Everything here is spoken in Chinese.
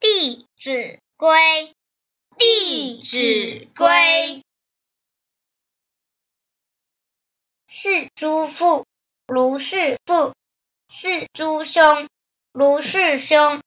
弟子规。弟子规。是诸父如是父。是诸兄如是兄。